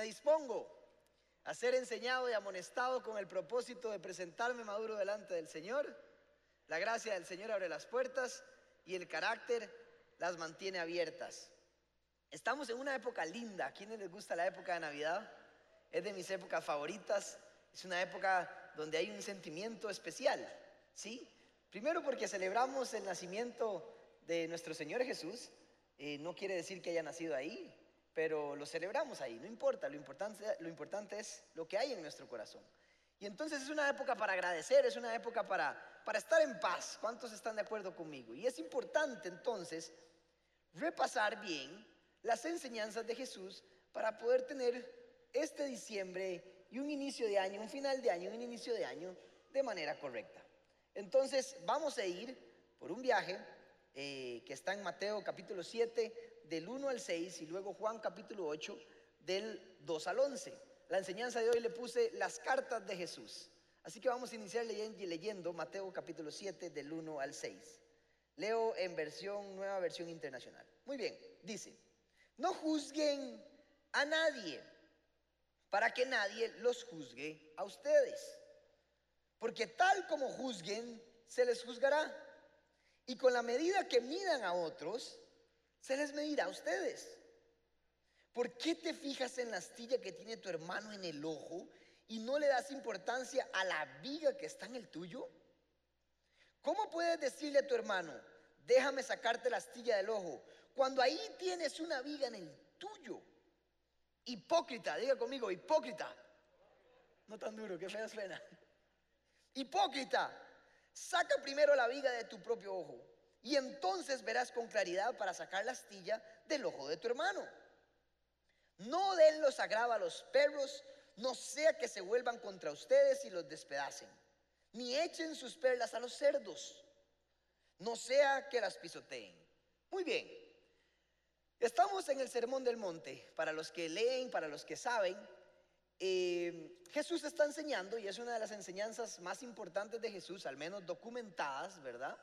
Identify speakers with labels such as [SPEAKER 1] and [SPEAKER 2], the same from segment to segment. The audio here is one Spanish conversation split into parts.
[SPEAKER 1] Me dispongo a ser enseñado y amonestado con el propósito de presentarme maduro delante del Señor. La gracia del Señor abre las puertas y el carácter las mantiene abiertas. Estamos en una época linda. ¿A quienes les gusta la época de Navidad? Es de mis épocas favoritas. Es una época donde hay un sentimiento especial. ¿Sí? Primero porque celebramos el nacimiento de nuestro Señor Jesús. Eh, no quiere decir que haya nacido ahí, pero lo celebramos ahí, no importa, lo importante, lo importante es lo que hay en nuestro corazón. Y entonces es una época para agradecer, es una época para, para estar en paz. ¿Cuántos están de acuerdo conmigo? Y es importante entonces repasar bien las enseñanzas de Jesús para poder tener este diciembre y un inicio de año, un final de año, un inicio de año de manera correcta. Entonces vamos a ir por un viaje eh, que está en Mateo capítulo 7 del 1 al 6 y luego Juan capítulo 8 del 2 al 11. La enseñanza de hoy le puse las cartas de Jesús. Así que vamos a iniciar leyendo Mateo capítulo 7 del 1 al 6. Leo en versión, nueva versión internacional. Muy bien, dice, no juzguen a nadie para que nadie los juzgue a ustedes. Porque tal como juzguen, se les juzgará. Y con la medida que midan a otros, se les medirá a ustedes. ¿Por qué te fijas en la astilla que tiene tu hermano en el ojo y no le das importancia a la viga que está en el tuyo? ¿Cómo puedes decirle a tu hermano, déjame sacarte la astilla del ojo, cuando ahí tienes una viga en el tuyo? Hipócrita, diga conmigo, hipócrita. No tan duro, que fea suena. Hipócrita. Saca primero la viga de tu propio ojo y entonces verás con claridad para sacar la astilla del ojo de tu hermano. No den los agrava a los perros, no sea que se vuelvan contra ustedes y los despedacen, ni echen sus perlas a los cerdos, no sea que las pisoteen. Muy bien, estamos en el Sermón del Monte, para los que leen, para los que saben, eh, Jesús está enseñando, y es una de las enseñanzas más importantes de Jesús, al menos documentadas, ¿verdad?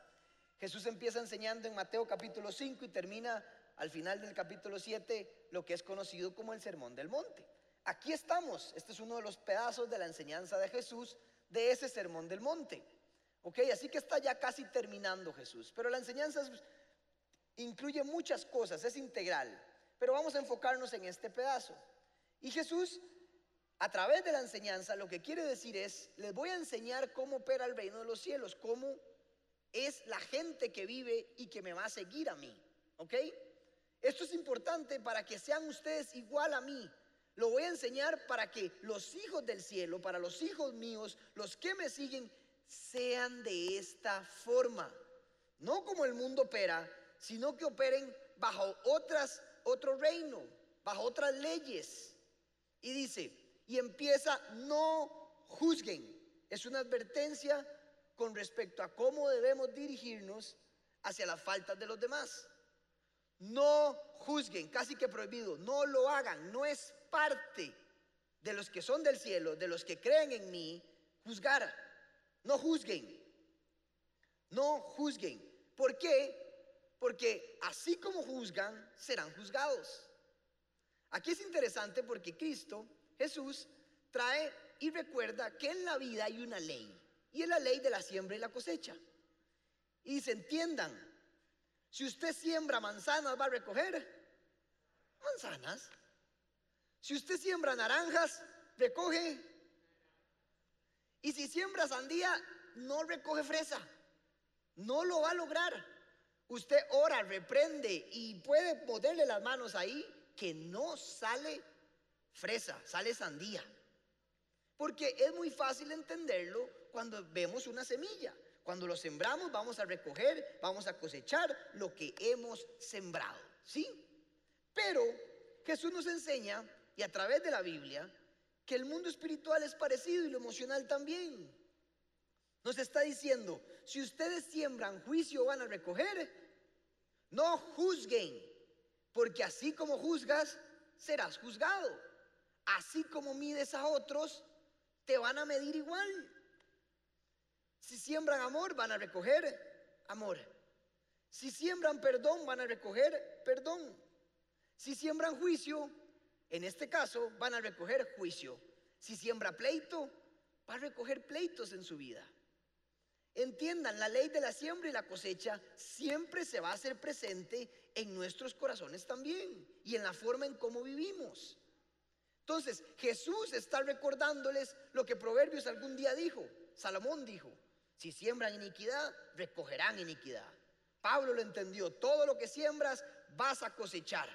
[SPEAKER 1] Jesús empieza enseñando en Mateo capítulo 5 y termina al final del capítulo 7 lo que es conocido como el Sermón del Monte. Aquí estamos, este es uno de los pedazos de la enseñanza de Jesús de ese Sermón del Monte. ¿Ok? Así que está ya casi terminando Jesús, pero la enseñanza incluye muchas cosas, es integral, pero vamos a enfocarnos en este pedazo. Y Jesús a través de la enseñanza lo que quiere decir es, les voy a enseñar cómo opera el reino de los cielos, cómo es la gente que vive y que me va a seguir a mí. ¿Ok? Esto es importante para que sean ustedes igual a mí. Lo voy a enseñar para que los hijos del cielo, para los hijos míos, los que me siguen, sean de esta forma. No como el mundo opera, sino que operen bajo otras, otro reino, bajo otras leyes. Y dice, y empieza, no juzguen. Es una advertencia con respecto a cómo debemos dirigirnos hacia las faltas de los demás. No juzguen, casi que prohibido, no lo hagan, no es parte de los que son del cielo, de los que creen en mí, juzgar. No juzguen, no juzguen. ¿Por qué? Porque así como juzgan, serán juzgados. Aquí es interesante porque Cristo Jesús trae y recuerda que en la vida hay una ley, y es la ley de la siembra y la cosecha. Y se entiendan, si usted siembra manzanas, va a recoger manzanas. Si usted siembra naranjas, recoge. Y si siembra sandía, no recoge fresa. No lo va a lograr. Usted ora, reprende y puede ponerle las manos ahí que no sale fresa, sale sandía. Porque es muy fácil entenderlo cuando vemos una semilla. Cuando lo sembramos vamos a recoger, vamos a cosechar lo que hemos sembrado. ¿Sí? Pero Jesús nos enseña, y a través de la Biblia, que el mundo espiritual es parecido y lo emocional también. Nos está diciendo, si ustedes siembran juicio van a recoger, no juzguen, porque así como juzgas, serás juzgado así como mides a otros, te van a medir igual. Si siembran amor, van a recoger amor. Si siembran perdón, van a recoger perdón. Si siembran juicio, En este caso van a recoger juicio. Si siembra pleito, va a recoger pleitos en su vida. Entiendan, la ley de la siembra y la cosecha siempre se va a hacer presente en nuestros corazones también y en la forma en cómo vivimos. Entonces, Jesús está recordándoles lo que Proverbios algún día dijo. Salomón dijo, si siembran iniquidad, recogerán iniquidad. Pablo lo entendió, todo lo que siembras vas a cosechar.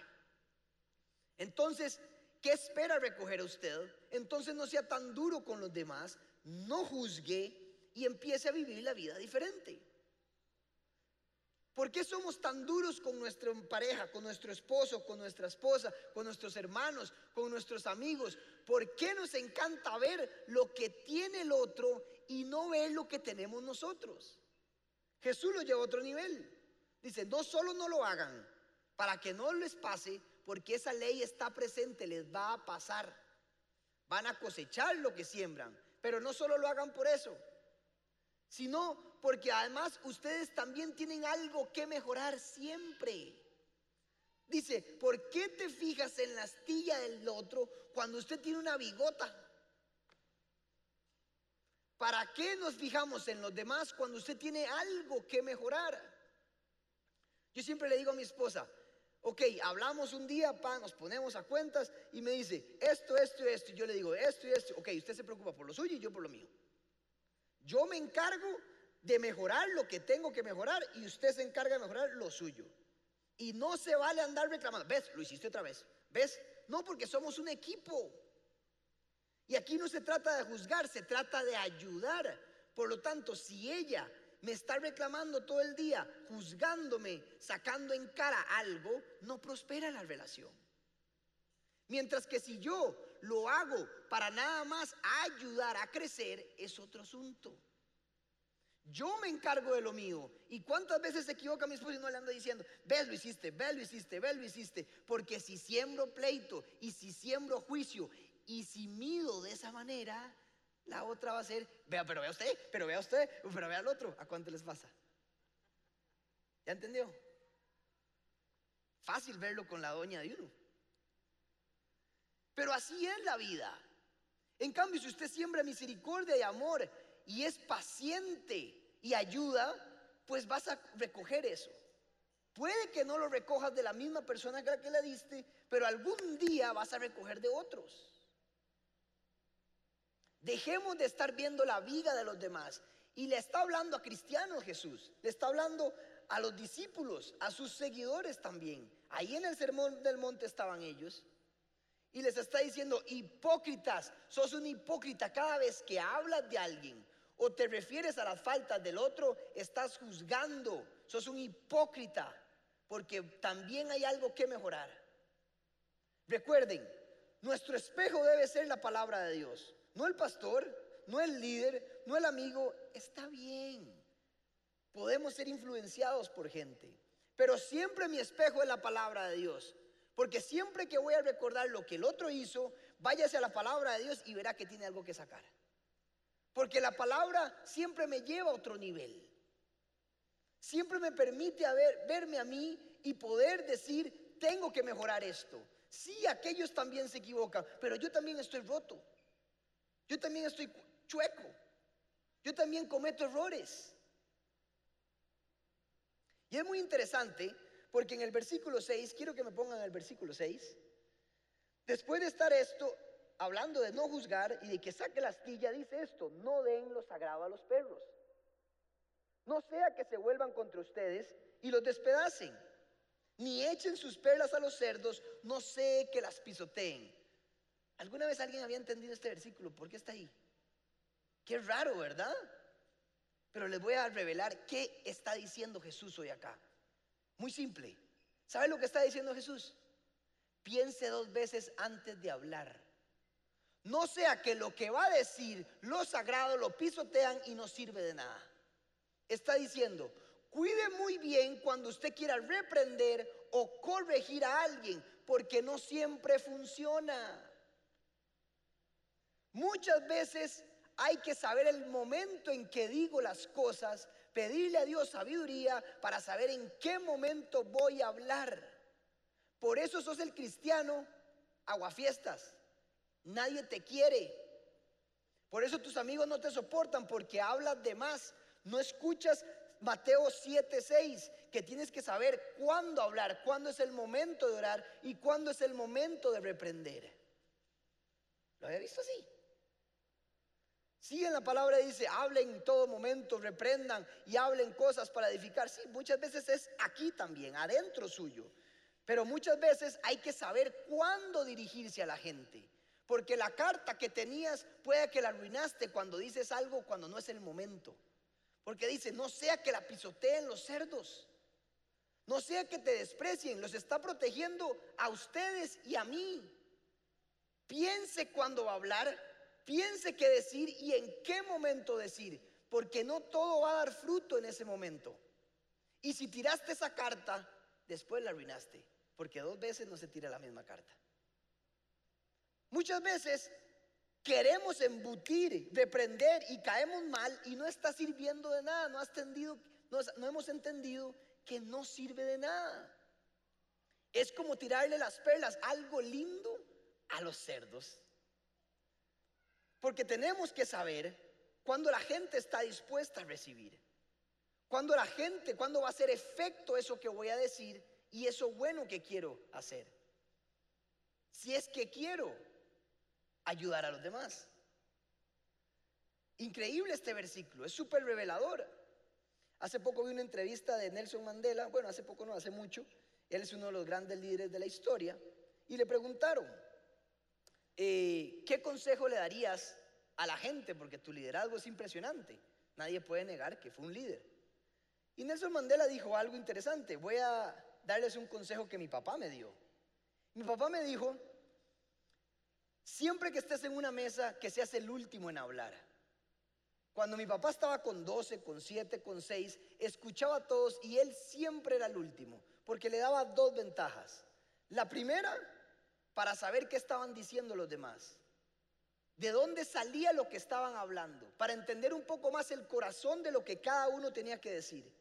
[SPEAKER 1] Entonces, ¿qué espera recoger usted? Entonces no sea tan duro con los demás, no juzgue y empiece a vivir la vida diferente. ¿Por qué somos tan duros con nuestra pareja, con nuestro esposo, con nuestra esposa, con nuestros hermanos, con nuestros amigos? ¿Por qué nos encanta ver lo que tiene el otro y no ver lo que tenemos nosotros? Jesús lo lleva a otro nivel. Dice, no solo no lo hagan para que no les pase, porque esa ley está presente, les va a pasar. Van a cosechar lo que siembran, pero no solo lo hagan por eso, sino porque además ustedes también tienen algo que mejorar siempre. Dice, ¿por qué te fijas en la astilla del otro cuando usted tiene una bigota? ¿Para qué nos fijamos en los demás cuando usted tiene algo que mejorar? Yo siempre le digo a mi esposa, ok, hablamos un día, pa, nos ponemos a cuentas y me dice, esto, esto y esto. Y yo le digo, esto y esto. Ok, usted se preocupa por lo suyo y yo por lo mío. Yo me encargo de mejorar lo que tengo que mejorar y usted se encarga de mejorar lo suyo. Y no se vale andar reclamando, ves, lo hiciste otra vez, ves, no porque somos un equipo. Y aquí no se trata de juzgar, se trata de ayudar. Por lo tanto, si ella me está reclamando todo el día, juzgándome, sacando en cara algo, no prospera la relación. Mientras que si yo lo hago para nada más ayudar a crecer, es otro asunto. Yo me encargo de lo mío. ¿Y cuántas veces se equivoca mi esposo y no le anda diciendo, ves lo hiciste, ves lo hiciste, ves lo hiciste? Porque si siembro pleito y si siembro juicio y si mido de esa manera, la otra va a ser, vea, pero vea usted, pero vea usted, pero vea al otro. ¿A cuánto les pasa? ¿Ya entendió? Fácil verlo con la doña de uno. Pero así es la vida. En cambio, si usted siembra misericordia y amor y es paciente y ayuda, pues vas a recoger eso. Puede que no lo recojas de la misma persona que la que le diste, pero algún día vas a recoger de otros. Dejemos de estar viendo la vida de los demás. Y le está hablando a cristianos Jesús, le está hablando a los discípulos, a sus seguidores también. Ahí en el sermón del monte estaban ellos. Y les está diciendo, hipócritas, sos un hipócrita cada vez que hablas de alguien o te refieres a las faltas del otro, estás juzgando, sos un hipócrita, porque también hay algo que mejorar. Recuerden, nuestro espejo debe ser la palabra de Dios, no el pastor, no el líder, no el amigo, está bien. Podemos ser influenciados por gente, pero siempre mi espejo es la palabra de Dios. Porque siempre que voy a recordar lo que el otro hizo, váyase a la palabra de Dios y verá que tiene algo que sacar. Porque la palabra siempre me lleva a otro nivel. Siempre me permite verme a mí y poder decir, tengo que mejorar esto. Sí, aquellos también se equivocan, pero yo también estoy roto. Yo también estoy chueco. Yo también cometo errores. Y es muy interesante porque en el versículo 6, quiero que me pongan el versículo 6, después de estar esto, hablando de no juzgar y de que saque la astilla, dice esto, no den lo sagrado a los perros. No sea que se vuelvan contra ustedes y los despedacen, ni echen sus perlas a los cerdos, no sé que las pisoteen. ¿Alguna vez alguien había entendido este versículo? ¿Por qué está ahí? Qué raro, ¿verdad? Pero les voy a revelar qué está diciendo Jesús hoy acá. Muy simple. ¿Sabe lo que está diciendo Jesús? Piense dos veces antes de hablar. No sea que lo que va a decir, lo sagrado, lo pisotean y no sirve de nada. Está diciendo, cuide muy bien cuando usted quiera reprender o corregir a alguien, porque no siempre funciona. Muchas veces hay que saber el momento en que digo las cosas pedirle a Dios sabiduría para saber en qué momento voy a hablar. Por eso sos el cristiano aguafiestas. Nadie te quiere. Por eso tus amigos no te soportan porque hablas de más. No escuchas Mateo 7:6, que tienes que saber cuándo hablar, cuándo es el momento de orar y cuándo es el momento de reprender. ¿Lo había visto así? Sí, en la palabra dice, hablen en todo momento, reprendan y hablen cosas para edificar. Sí, muchas veces es aquí también, adentro suyo. Pero muchas veces hay que saber cuándo dirigirse a la gente. Porque la carta que tenías puede que la arruinaste cuando dices algo cuando no es el momento. Porque dice, no sea que la pisoteen los cerdos. No sea que te desprecien. Los está protegiendo a ustedes y a mí. Piense cuando va a hablar piense qué decir y en qué momento decir, porque no todo va a dar fruto en ese momento. Y si tiraste esa carta, después la arruinaste, porque dos veces no se tira la misma carta. Muchas veces queremos embutir, reprender y caemos mal y no está sirviendo de nada, no, has tendido, no, hemos entendido que no sirve de nada. Es como tirarle las perlas, algo lindo, a los cerdos. Porque tenemos que saber cuando la gente está dispuesta a recibir. Cuando la gente, cuando va a hacer efecto eso que voy a decir y eso bueno que quiero hacer. Si es que quiero ayudar a los demás. Increíble este versículo, es súper revelador. Hace poco vi una entrevista de Nelson Mandela, bueno, hace poco no, hace mucho. Él es uno de los grandes líderes de la historia. Y le preguntaron, eh, ¿qué consejo le darías a la gente? Porque tu liderazgo es impresionante. Nadie puede negar que fue un líder. Y Nelson Mandela dijo algo interesante. Voy a darles un consejo que mi papá me dio. Mi papá me dijo, siempre que estés en una mesa, que seas el último en hablar. Cuando mi papá estaba con 12, con 7, con 6, escuchaba a todos y él siempre era el último, porque le daba dos ventajas. La primera, para saber qué estaban diciendo los demás. De dónde salía lo que estaban hablando, para entender un poco más el corazón de lo que cada uno tenía que decir.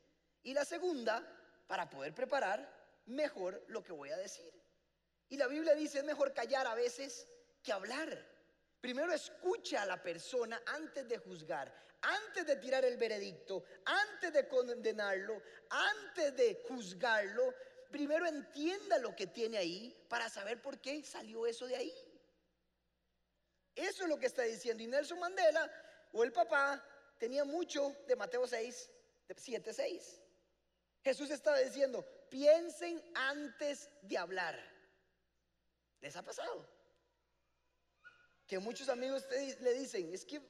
[SPEAKER 1] Y la segunda, para poder preparar mejor lo que voy a decir. Y la Biblia dice, es mejor callar a veces que hablar. Primero escucha a la persona antes de juzgar, antes de tirar el veredicto, antes de condenarlo, antes de juzgarlo, primero entienda lo que tiene ahí para saber por qué salió eso de ahí. Eso es lo que está diciendo. Y Nelson Mandela o el papá tenía mucho de Mateo 6, de 7, 6. Jesús estaba diciendo, piensen antes de hablar. ¿Les ha pasado? Que muchos amigos le dicen, es que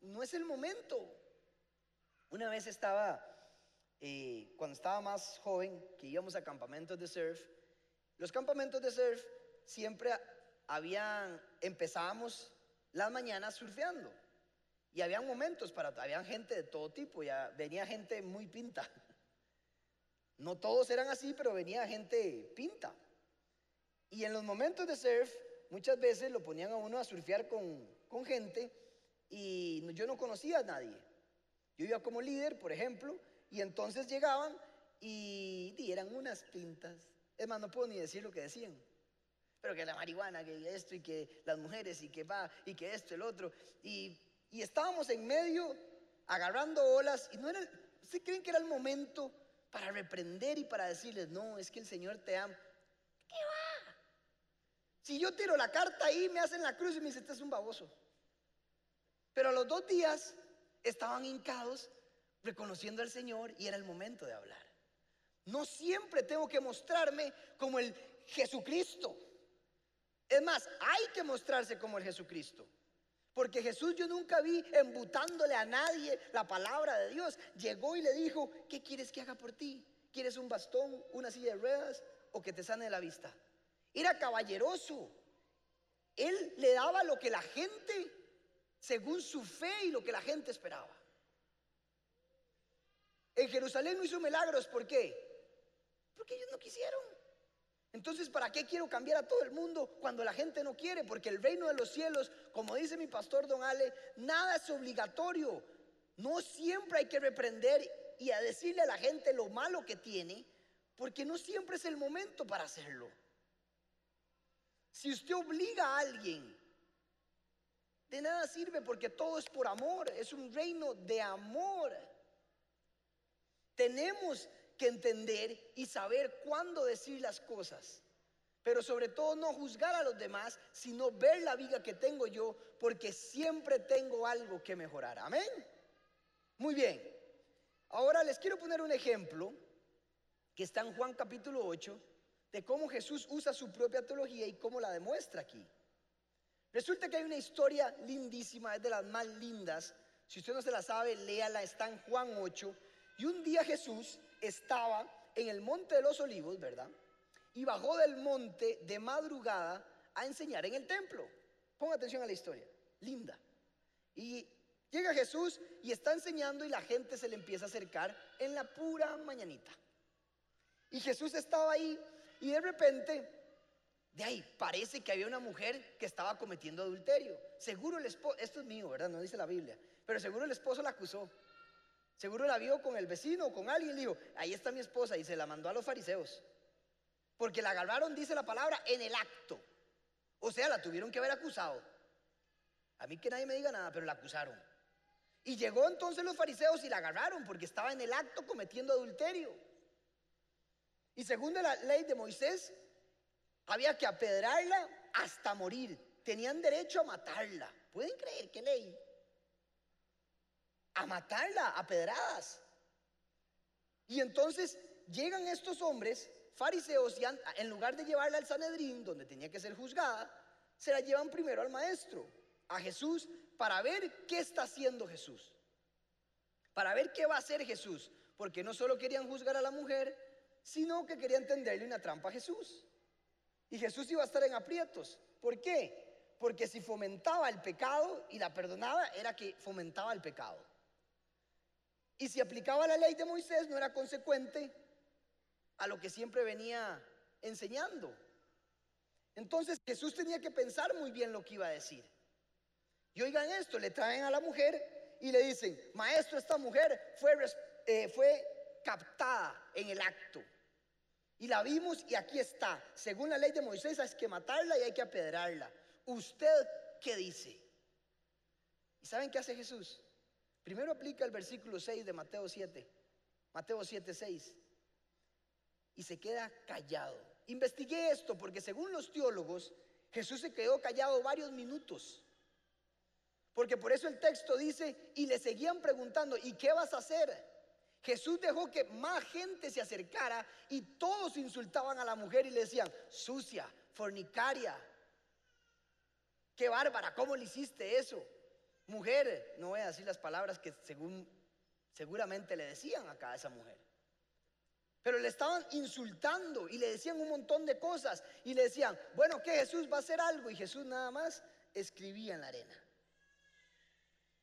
[SPEAKER 1] no es el momento. Una vez estaba eh, cuando estaba más joven, que íbamos a campamentos de surf, los campamentos de surf siempre habían, empezábamos las mañanas surfeando. Y había momentos para, había gente de todo tipo, ya venía gente muy pinta. No todos eran así, pero venía gente pinta. Y en los momentos de surf, muchas veces lo ponían a uno a surfear con, con gente y yo no conocía a nadie. Yo iba como líder, por ejemplo, y entonces llegaban y dieran unas pintas. Es más, no puedo ni decir lo que decían. Pero que la marihuana, que esto y que las mujeres y que va y que esto, el otro. Y, estábamos en medio agarrando olas y no era, ¿se creen que era el momento para reprender y para decirles, no, es que el Señor te ama? Si yo tiro la carta ahí, me hacen la cruz y me dicen, este es un baboso. Pero a los dos días estaban hincados reconociendo al Señor y era el momento de hablar. No siempre tengo que mostrarme como el Jesucristo. Es más, hay que mostrarse como el Jesucristo. Porque Jesús yo nunca vi embutándole a nadie la palabra de Dios. Llegó y le dijo, ¿qué quieres que haga por ti? ¿Quieres un bastón, una silla de ruedas o que te sane la vista? Era caballeroso. Él le daba lo que la gente, según su fe y lo que la gente esperaba. En Jerusalén no hizo milagros, ¿por qué? Porque ellos no quisieron. Entonces, ¿para qué quiero cambiar a todo el mundo cuando la gente no quiere? Porque el reino de los cielos, como dice mi pastor Don Ale, nada es obligatorio. No siempre hay que reprender y a decirle a la gente lo malo que tiene, porque no siempre es el momento para hacerlo. Si usted obliga a alguien, de nada sirve porque todo es por amor, es un reino de amor. Tenemos que entender y saber cuándo decir las cosas. Pero sobre todo no juzgar a los demás, sino ver la vida que tengo yo, porque siempre tengo algo que mejorar. Amén. Muy bien. Ahora les quiero poner un ejemplo que está en Juan capítulo 8 de cómo Jesús usa su propia teología y cómo la demuestra aquí. Resulta que hay una historia lindísima, es de las más lindas. Si usted no se la sabe, léala, está en Juan 8. Y un día Jesús estaba en el monte de los olivos, ¿verdad? Y bajó del monte de madrugada a enseñar en el templo. Ponga atención a la historia, linda. Y llega Jesús y está enseñando y la gente se le empieza a acercar en la pura mañanita. Y Jesús estaba ahí y de repente, de ahí, parece que había una mujer que estaba cometiendo adulterio. Seguro el esposo, esto es mío, ¿verdad? No dice la Biblia, pero seguro el esposo la acusó. Seguro la vio con el vecino o con alguien y dijo, ahí está mi esposa y se la mandó a los fariseos. Porque la agarraron, dice la palabra, en el acto. O sea, la tuvieron que haber acusado. A mí que nadie me diga nada, pero la acusaron. Y llegó entonces los fariseos y la agarraron porque estaba en el acto cometiendo adulterio. Y según la ley de Moisés, había que apedrarla hasta morir. Tenían derecho a matarla. ¿Pueden creer qué ley? a matarla a pedradas. Y entonces llegan estos hombres, fariseos, y en lugar de llevarla al Sanedrín, donde tenía que ser juzgada, se la llevan primero al maestro, a Jesús, para ver qué está haciendo Jesús. Para ver qué va a hacer Jesús. Porque no solo querían juzgar a la mujer, sino que querían tenderle una trampa a Jesús. Y Jesús iba a estar en aprietos. ¿Por qué? Porque si fomentaba el pecado y la perdonaba, era que fomentaba el pecado. Y si aplicaba la ley de Moisés no era consecuente a lo que siempre venía enseñando. Entonces Jesús tenía que pensar muy bien lo que iba a decir. Y oigan esto, le traen a la mujer y le dicen, maestro, esta mujer fue, eh, fue captada en el acto. Y la vimos y aquí está. Según la ley de Moisés hay que matarla y hay que apedrarla. ¿Usted qué dice? ¿Y saben qué hace Jesús? Primero aplica el versículo 6 de Mateo 7, Mateo 7, 6, y se queda callado. Investigué esto porque según los teólogos, Jesús se quedó callado varios minutos. Porque por eso el texto dice, y le seguían preguntando, ¿y qué vas a hacer? Jesús dejó que más gente se acercara y todos insultaban a la mujer y le decían, sucia, fornicaria, qué bárbara, ¿cómo le hiciste eso? Mujer, no voy a decir las palabras que según seguramente le decían acá a esa mujer. Pero le estaban insultando y le decían un montón de cosas y le decían, bueno, que Jesús va a hacer algo y Jesús nada más escribía en la arena.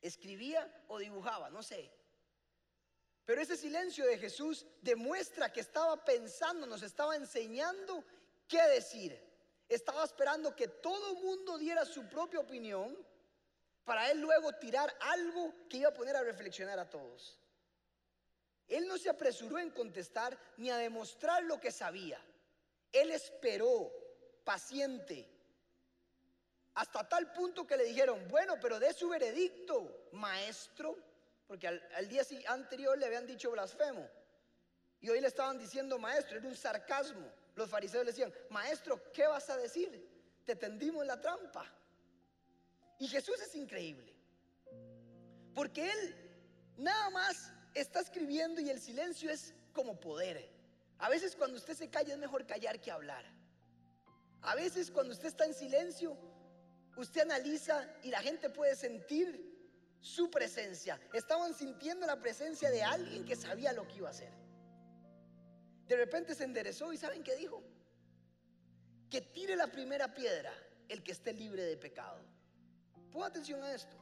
[SPEAKER 1] Escribía o dibujaba, no sé. Pero ese silencio de Jesús demuestra que estaba pensando, nos estaba enseñando qué decir. Estaba esperando que todo mundo diera su propia opinión para él luego tirar algo que iba a poner a reflexionar a todos. Él no se apresuró en contestar ni a demostrar lo que sabía. Él esperó, paciente, hasta tal punto que le dijeron, bueno, pero de su veredicto, maestro, porque al, día anterior le habían dicho blasfemo. Y hoy le estaban diciendo maestro, era un sarcasmo. Los fariseos le decían, maestro, ¿qué vas a decir? Te tendimos la trampa. Y Jesús es increíble. Porque Él nada más está escribiendo y el silencio es como poder. A veces cuando usted se calla es mejor callar que hablar. A veces cuando usted está en silencio, usted analiza y la gente puede sentir su presencia. Estaban sintiendo la presencia de alguien que sabía lo que iba a hacer. De repente se enderezó y ¿saben qué dijo? Que tire la primera piedra el que esté libre de pecado. Ponga atención a esto.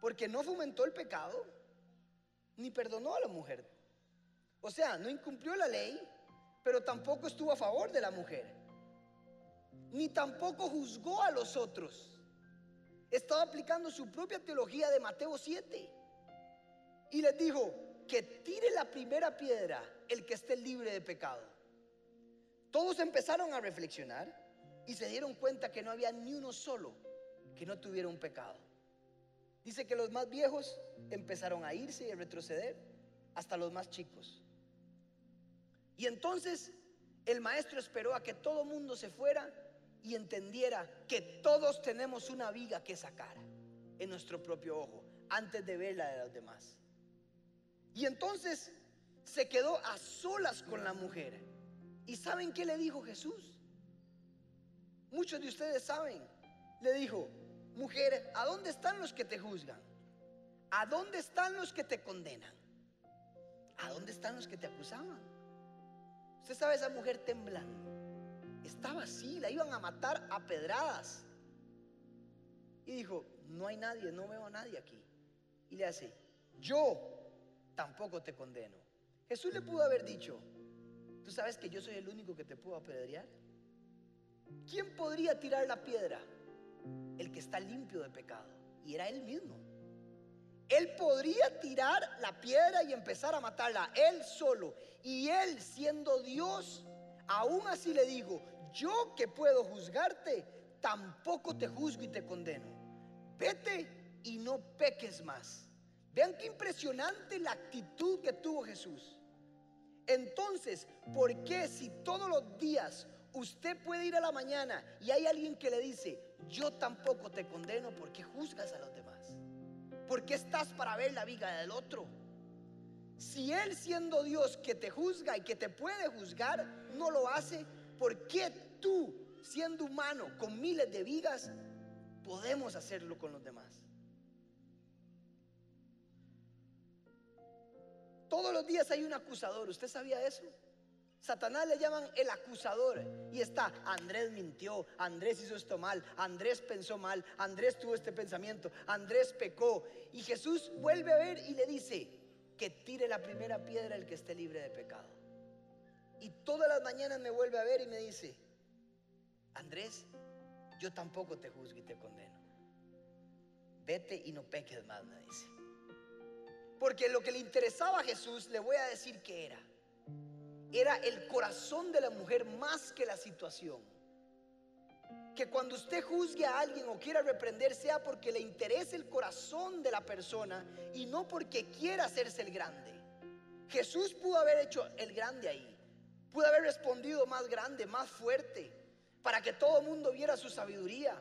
[SPEAKER 1] Porque no fomentó el pecado, ni perdonó a la mujer. O sea, no incumplió la ley, pero tampoco estuvo a favor de la mujer. Ni tampoco juzgó a los otros. Estaba aplicando su propia teología de Mateo 7. Y les dijo, que tire la primera piedra el que esté libre de pecado. Todos empezaron a reflexionar y se dieron cuenta que no había ni uno solo que no tuviera un pecado. Dice que los más viejos empezaron a irse y a retroceder hasta los más chicos. Y entonces el maestro esperó a que todo mundo se fuera y entendiera que todos tenemos una viga que sacar en nuestro propio ojo antes de ver la de los demás. Y entonces se quedó a solas con la mujer. ¿Y saben qué le dijo Jesús? Muchos de ustedes saben. Le dijo, mujer, ¿a dónde están los que te juzgan? ¿A dónde están los que te condenan? ¿A dónde están los que te acusaban? Usted sabe esa mujer temblando. Estaba así, la iban a matar a pedradas. Y dijo, no hay nadie, no veo a nadie aquí. Y le hace, yo tampoco te condeno. Jesús le pudo haber dicho, ¿tú sabes que yo soy el único que te puedo apedrear? ¿Quién podría tirar la piedra? El que está limpio de pecado. Y era él mismo. Él podría tirar la piedra y empezar a matarla, él solo. Y él siendo Dios, aún así le digo, yo que puedo juzgarte, tampoco te juzgo y te condeno. Vete y no peques más. Vean qué impresionante la actitud que tuvo Jesús. Entonces, ¿por qué si todos los días usted puede ir a la mañana y hay alguien que le dice, yo tampoco te condeno, ¿por qué juzgas a los demás? ¿Por qué estás para ver la viga del otro? Si Él siendo Dios que te juzga y que te puede juzgar, no lo hace, ¿por qué tú, siendo humano con miles de vigas, podemos hacerlo con los demás? Todos los días hay un acusador, ¿usted sabía eso? Satanás le llaman el acusador. Y está, Andrés mintió, Andrés hizo esto mal, Andrés pensó mal, Andrés tuvo este pensamiento, Andrés pecó. Y Jesús vuelve a ver y le dice, que tire la primera piedra el que esté libre de pecado. Y todas las mañanas me vuelve a ver y me dice, Andrés, yo tampoco te juzgo y te condeno. Vete y no peques más, me dice. Porque lo que le interesaba a Jesús, le voy a decir que era. Era el corazón de la mujer más que la situación. Que cuando usted juzgue a alguien o quiera reprender sea porque le interese el corazón de la persona y no porque quiera hacerse el grande. Jesús pudo haber hecho el grande ahí. Pudo haber respondido más grande, más fuerte, para que todo el mundo viera su sabiduría.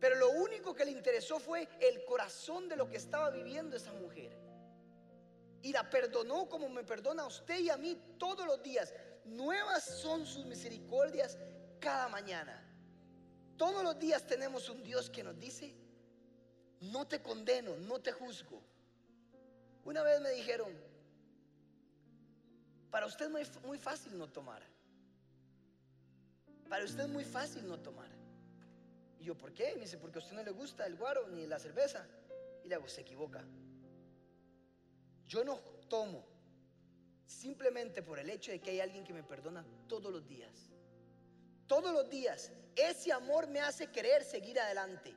[SPEAKER 1] Pero lo único que le interesó fue el corazón de lo que estaba viviendo esa mujer. Y la perdonó como me perdona a usted y a mí todos los días. Nuevas son sus misericordias cada mañana. Todos los días tenemos un Dios que nos dice, no te condeno, no te juzgo. Una vez me dijeron, para usted es muy, muy fácil no tomar. Para usted es muy fácil no tomar. Y yo, ¿por qué? Me dice, porque a usted no le gusta el guaro ni la cerveza. Y le hago, se equivoca. Yo no tomo simplemente por el hecho de que hay alguien que me perdona todos los días. Todos los días. Ese amor me hace querer seguir adelante.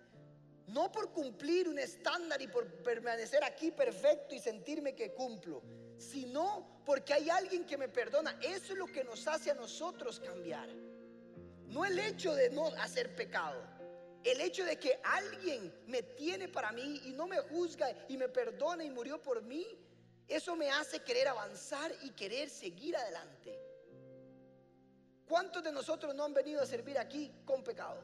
[SPEAKER 1] No por cumplir un estándar y por permanecer aquí perfecto y sentirme que cumplo, sino porque hay alguien que me perdona. Eso es lo que nos hace a nosotros cambiar. No el hecho de no hacer pecado. El hecho de que alguien me tiene para mí y no me juzga y me perdona y murió por mí, eso me hace querer avanzar y querer seguir adelante. ¿Cuántos de nosotros no han venido a servir aquí con pecado?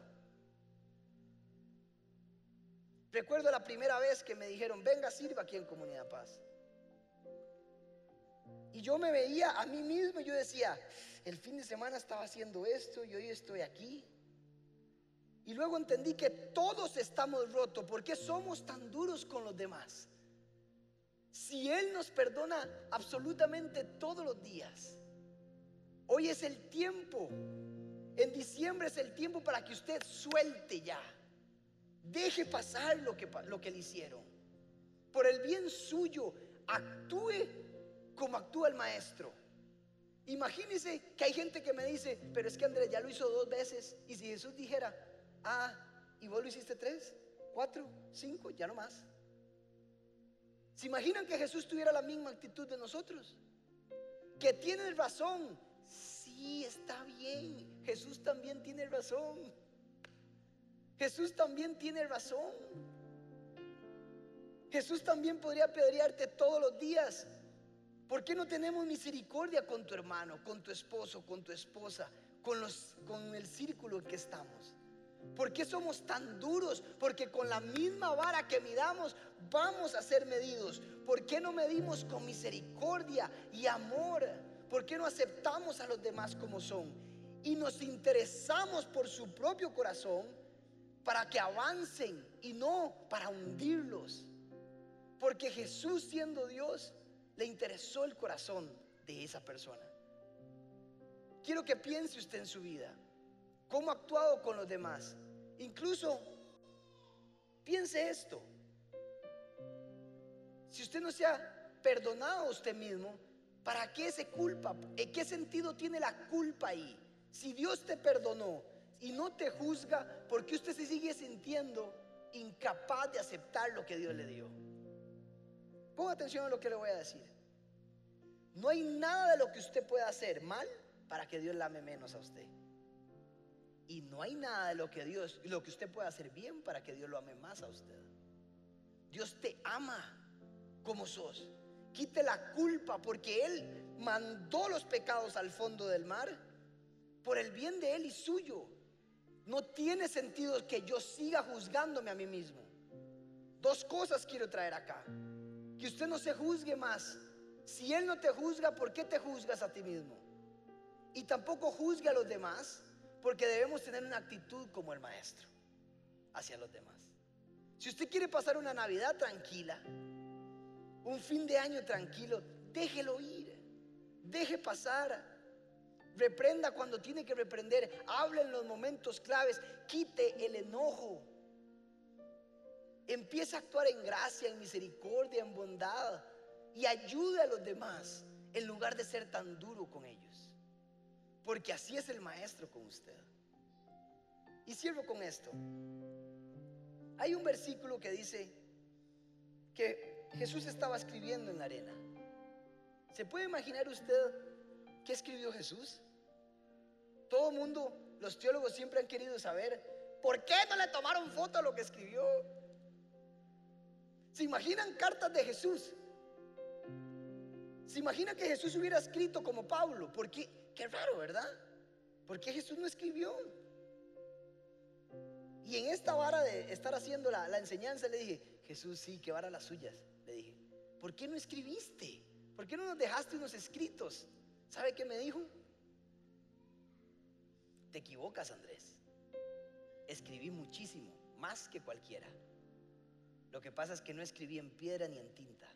[SPEAKER 1] Recuerdo la primera vez que me dijeron, venga, sirva aquí en Comunidad Paz. Y yo me veía a mí mismo y yo decía, el fin de semana estaba haciendo esto y hoy estoy aquí. Y luego entendí que todos estamos rotos. ¿Por qué somos tan duros con los demás? Si Él nos perdona absolutamente todos los días. Hoy es el tiempo. En diciembre es el tiempo para que usted suelte ya. Deje pasar lo que, lo que le hicieron. Por el bien suyo, actúe como actúa el maestro. Imagínese que hay gente que me dice, pero es que Andrés ya lo hizo dos veces. Y si Jesús dijera, ah, y vos lo hiciste tres, cuatro, cinco, ya no más. ¿Se imaginan que Jesús tuviera la misma actitud de nosotros? Que tiene razón. Sí, está bien. Jesús también tiene razón. Jesús también tiene razón. Jesús también podría apedrearte todos los días. ¿Por qué no tenemos misericordia con tu hermano, con tu esposo, con tu esposa, con, los, con el círculo en que estamos? ¿Por qué somos tan duros? Porque con la misma vara que midamos vamos a ser medidos. ¿Por qué no medimos con misericordia y amor? ¿Por qué no aceptamos a los demás como son? Y nos interesamos por su propio corazón para que avancen y no para hundirlos. Porque Jesús siendo Dios le interesó el corazón de esa persona. Quiero que piense usted en su vida, cómo ha actuado con los demás. Incluso piense esto. Si usted no se ha perdonado a usted mismo, ¿para qué se culpa? ¿En qué sentido tiene la culpa ahí? Si Dios te perdonó y no te juzga, ¿por qué usted se sigue sintiendo incapaz de aceptar lo que Dios le dio? Ponga atención a lo que le voy a decir. No hay nada de lo que usted pueda hacer mal para que Dios la ame menos a usted. Y no hay nada de lo que Dios, lo que usted pueda hacer bien para que Dios lo ame más a usted. Dios te ama como sos. Quite la culpa porque Él mandó los pecados al fondo del mar por el bien de Él y suyo. No tiene sentido que yo siga juzgándome a mí mismo. Dos cosas quiero traer acá. Que usted no se juzgue más. Si Él no te juzga, ¿por qué te juzgas a ti mismo? Y tampoco juzgue a los demás, porque debemos tener una actitud como el maestro hacia los demás. Si usted quiere pasar una Navidad tranquila, un fin de año tranquilo, déjelo ir, deje pasar. Reprenda cuando tiene que reprender, hable en los momentos claves, quite el enojo. Empieza a actuar en gracia, en misericordia, en bondad y ayude a los demás en lugar de ser tan duro con ellos. Porque así es el maestro con usted. Y cierro con esto. Hay un versículo que dice que Jesús estaba escribiendo en la arena. ¿Se puede imaginar usted qué escribió Jesús? Todo el mundo, los teólogos siempre han querido saber por qué no le tomaron foto a lo que escribió. ¿Se imaginan cartas de Jesús? ¿Se imagina que Jesús hubiera escrito como Pablo? Porque, qué raro, ¿verdad? ¿Por qué Jesús no escribió? Y en esta vara de estar haciendo la, la enseñanza le dije, Jesús, sí, qué vara las suyas. Le dije, ¿por qué no escribiste? ¿Por qué no nos dejaste unos escritos? ¿Sabe qué me dijo? Te equivocas, Andrés. Escribí muchísimo, más que cualquiera. Lo que pasa es que no escribí en piedra ni en tinta,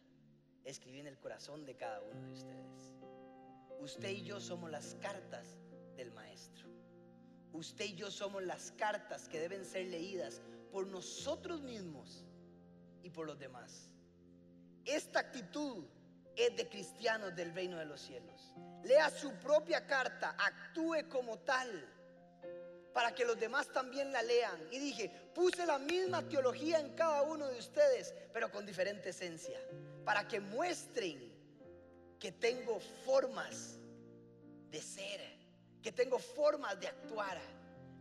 [SPEAKER 1] escribí en el corazón de cada uno de ustedes. Usted y yo somos las cartas del Maestro. Usted y yo somos las cartas que deben ser leídas por nosotros mismos y por los demás. Esta actitud es de cristianos del reino de los cielos. Lea su propia carta, actúe como tal para que los demás también la lean. Y dije, puse la misma teología en cada uno de ustedes, pero con diferente esencia, para que muestren que tengo formas de ser, que tengo formas de actuar,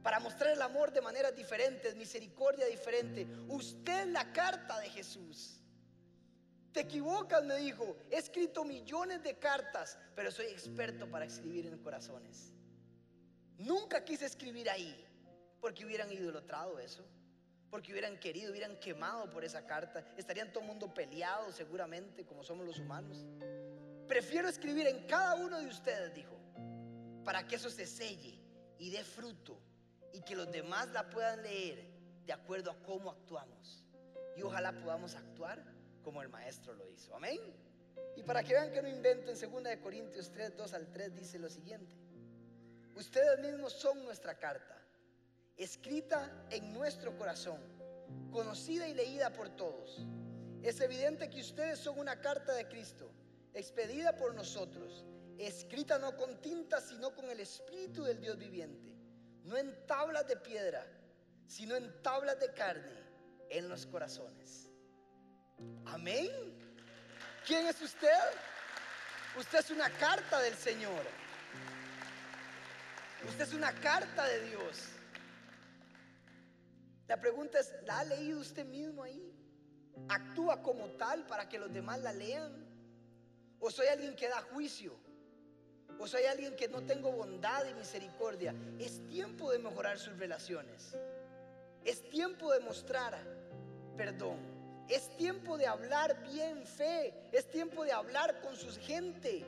[SPEAKER 1] para mostrar el amor de maneras diferentes, misericordia diferente. Usted la carta de Jesús. Te equivocas, me dijo. He escrito millones de cartas, pero soy experto para escribir en corazones. Nunca quise escribir ahí porque hubieran idolatrado eso, porque hubieran querido, hubieran quemado por esa carta, estarían todo el mundo peleado seguramente como somos los humanos. Prefiero escribir en cada uno de ustedes, dijo, para que eso se selle y dé fruto y que los demás la puedan leer de acuerdo a cómo actuamos. Y ojalá podamos actuar como el maestro lo hizo. Amén. Y para que vean que no invento, en 2 Corintios 3, 2 al 3 dice lo siguiente. Ustedes mismos son nuestra carta, escrita en nuestro corazón, conocida y leída por todos. Es evidente que ustedes son una carta de Cristo, expedida por nosotros, escrita no con tinta, sino con el Espíritu del Dios viviente, no en tablas de piedra, sino en tablas de carne en los corazones. Amén. ¿Quién es usted? Usted es una carta del Señor. Usted es una carta de Dios. La pregunta es, ¿la ha leído usted mismo ahí? ¿Actúa como tal para que los demás la lean? ¿O soy alguien que da juicio? ¿O soy alguien que no tengo bondad y misericordia? Es tiempo de mejorar sus relaciones. Es tiempo de mostrar perdón. Es tiempo de hablar bien fe. Es tiempo de hablar con su gente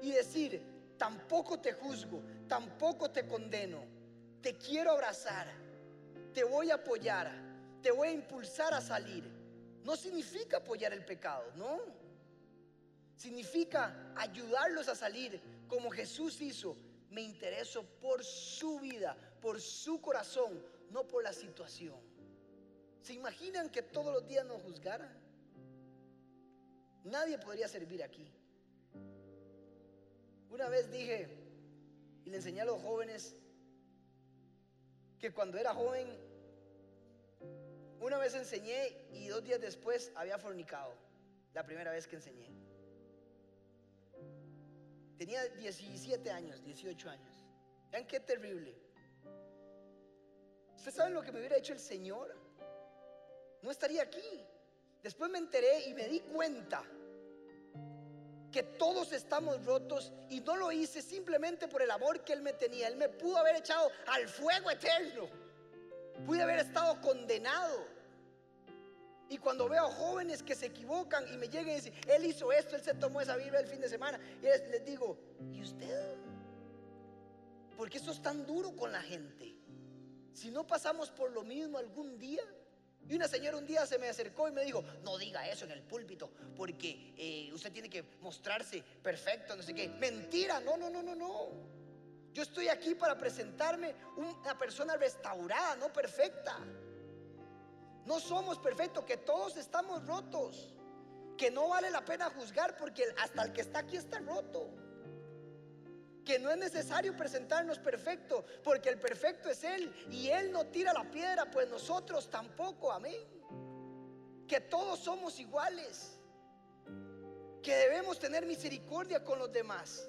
[SPEAKER 1] y decir, tampoco te juzgo, tampoco te condeno. Te quiero abrazar, te voy a apoyar, te voy a impulsar a salir. No significa apoyar el pecado, no. Significa ayudarlos a salir como Jesús hizo. Me intereso por su vida, por su corazón, no por la situación. ¿Se imaginan que todos los días nos juzgaran? Nadie podría servir aquí. Una vez dije, y le enseñé a los jóvenes, que cuando era joven, una vez enseñé y dos días después había fornicado, la primera vez que enseñé. Tenía 17 años, 18 años. Vean qué terrible. ¿Ustedes saben lo que me hubiera hecho el Señor? No estaría aquí. Después me enteré y me di cuenta que todos estamos rotos y no lo hice simplemente por el amor que Él me tenía. Él me pudo haber echado al fuego eterno. Pude haber estado condenado. Y cuando veo jóvenes que se equivocan y me llegan y dicen, Él hizo esto, Él se tomó esa Biblia el fin de semana, y les digo, ¿y usted? ¿Por qué eso es tan duro con la gente? Si no pasamos por lo mismo algún día, y una señora un día se me acercó y me dijo, no diga eso en el púlpito, porque eh, usted tiene que mostrarse perfecto, no sé qué. Mentira, no, no, no, no, no. Yo estoy aquí para presentarme una persona restaurada, no perfecta. No somos perfectos, que todos estamos rotos, que no vale la pena juzgar porque hasta el que está aquí está roto que no es necesario presentarnos perfecto, porque el perfecto es Él y Él no tira la piedra, pues nosotros tampoco, amén. Que todos somos iguales, que debemos tener misericordia con los demás.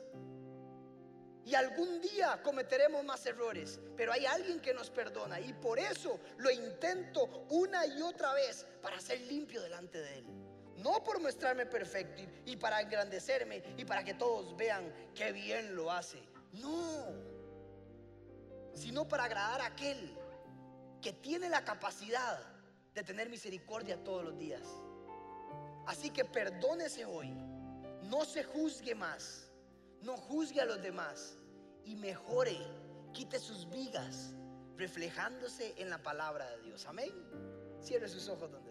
[SPEAKER 1] Y algún día cometeremos más errores, pero hay alguien que nos perdona y por eso lo intento una y otra vez para ser limpio delante de Él. No por mostrarme perfecto y, para engrandecerme y para que todos vean qué bien lo hace. No. Sino para agradar a aquel que tiene la capacidad de tener misericordia todos los días. Así que perdónese hoy. No se juzgue más. No juzgue a los demás. Y mejore. Quite sus vigas reflejándose en la palabra de Dios. Amén. Cierre sus ojos donde